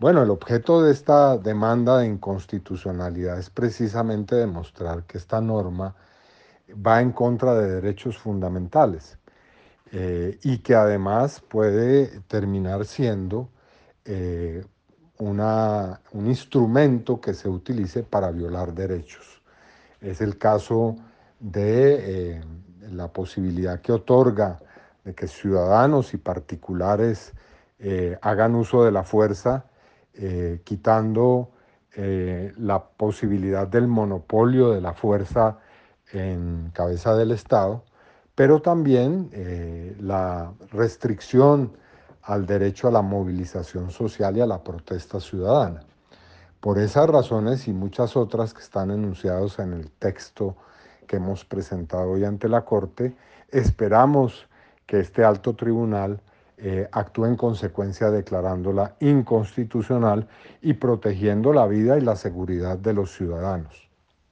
Bueno, el objeto de esta demanda de inconstitucionalidad es precisamente demostrar que esta norma va en contra de derechos fundamentales eh, y que además puede terminar siendo eh, una, un instrumento que se utilice para violar derechos. Es el caso de eh, la posibilidad que otorga de que ciudadanos y particulares hagan uso de la fuerza, quitando la posibilidad del monopolio de la fuerza en cabeza del Estado, pero también eh, la restricción al derecho a la movilización social y a la protesta ciudadana. Por esas razones y muchas otras que están enunciados en el texto que hemos presentado hoy ante la Corte, esperamos que este alto tribunal eh, actúe en consecuencia declarándola inconstitucional y protegiendo la vida y la seguridad de los ciudadanos.